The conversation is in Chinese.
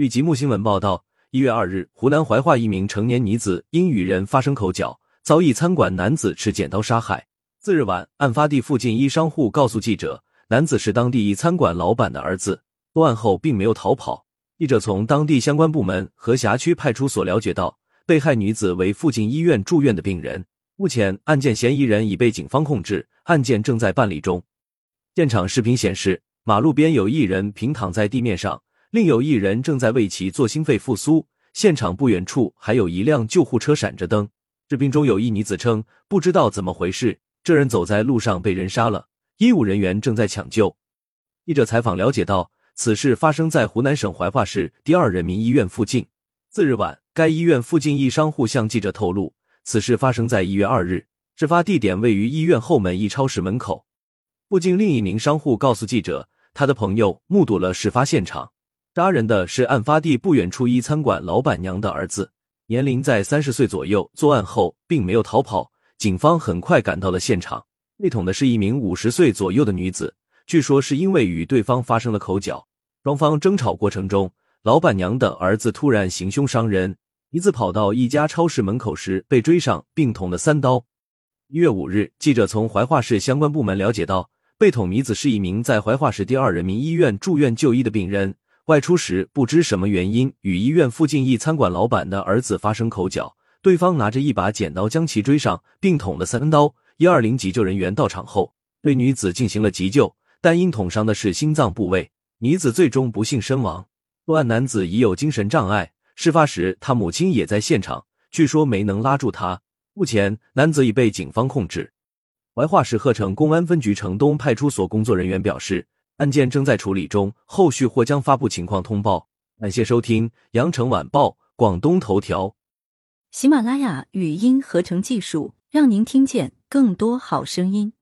据吉木新闻报道，一月二日，湖南怀化一名成年女子因与人发生口角，遭一餐馆男子持剪刀杀害。次日晚，案发地附近一商户告诉记者，男子是当地一餐馆老板的儿子。作案后并没有逃跑。记者从当地相关部门和辖区派出所了解到，被害女子为附近医院住院的病人。目前，案件嫌疑人已被警方控制，案件正在办理中。现场视频显示，马路边有一人平躺在地面上，另有一人正在为其做心肺复苏。现场不远处还有一辆救护车闪着灯。视频中有一女子称：“不知道怎么回事，这人走在路上被人杀了，医务人员正在抢救。”记者采访了解到，此事发生在湖南省怀化市第二人民医院附近。次日晚，该医院附近一商户向记者透露。此事发生在一月二日，事发地点位于医院后门一超市门口。附近另一名商户告诉记者，他的朋友目睹了事发现场。杀人的是案发地不远处一餐馆老板娘的儿子，年龄在三十岁左右。作案后并没有逃跑，警方很快赶到了现场。被捅的是一名五十岁左右的女子，据说是因为与对方发生了口角，双方争吵过程中，老板娘的儿子突然行凶伤人。一次跑到一家超市门口时被追上，并捅了三刀。一月五日，记者从怀化市相关部门了解到，被捅女子是一名在怀化市第二人民医院住院就医的病人，外出时不知什么原因与医院附近一餐馆老板的儿子发生口角，对方拿着一把剪刀将其追上，并捅了三刀。一二零急救人员到场后，对女子进行了急救，但因捅伤的是心脏部位，女子最终不幸身亡。作案男子已有精神障碍。事发时，他母亲也在现场，据说没能拉住他。目前，男子已被警方控制。怀化市鹤城公安分局城东派出所工作人员表示，案件正在处理中，后续或将发布情况通报。感谢收听《羊城晚报》广东头条，喜马拉雅语音合成技术，让您听见更多好声音。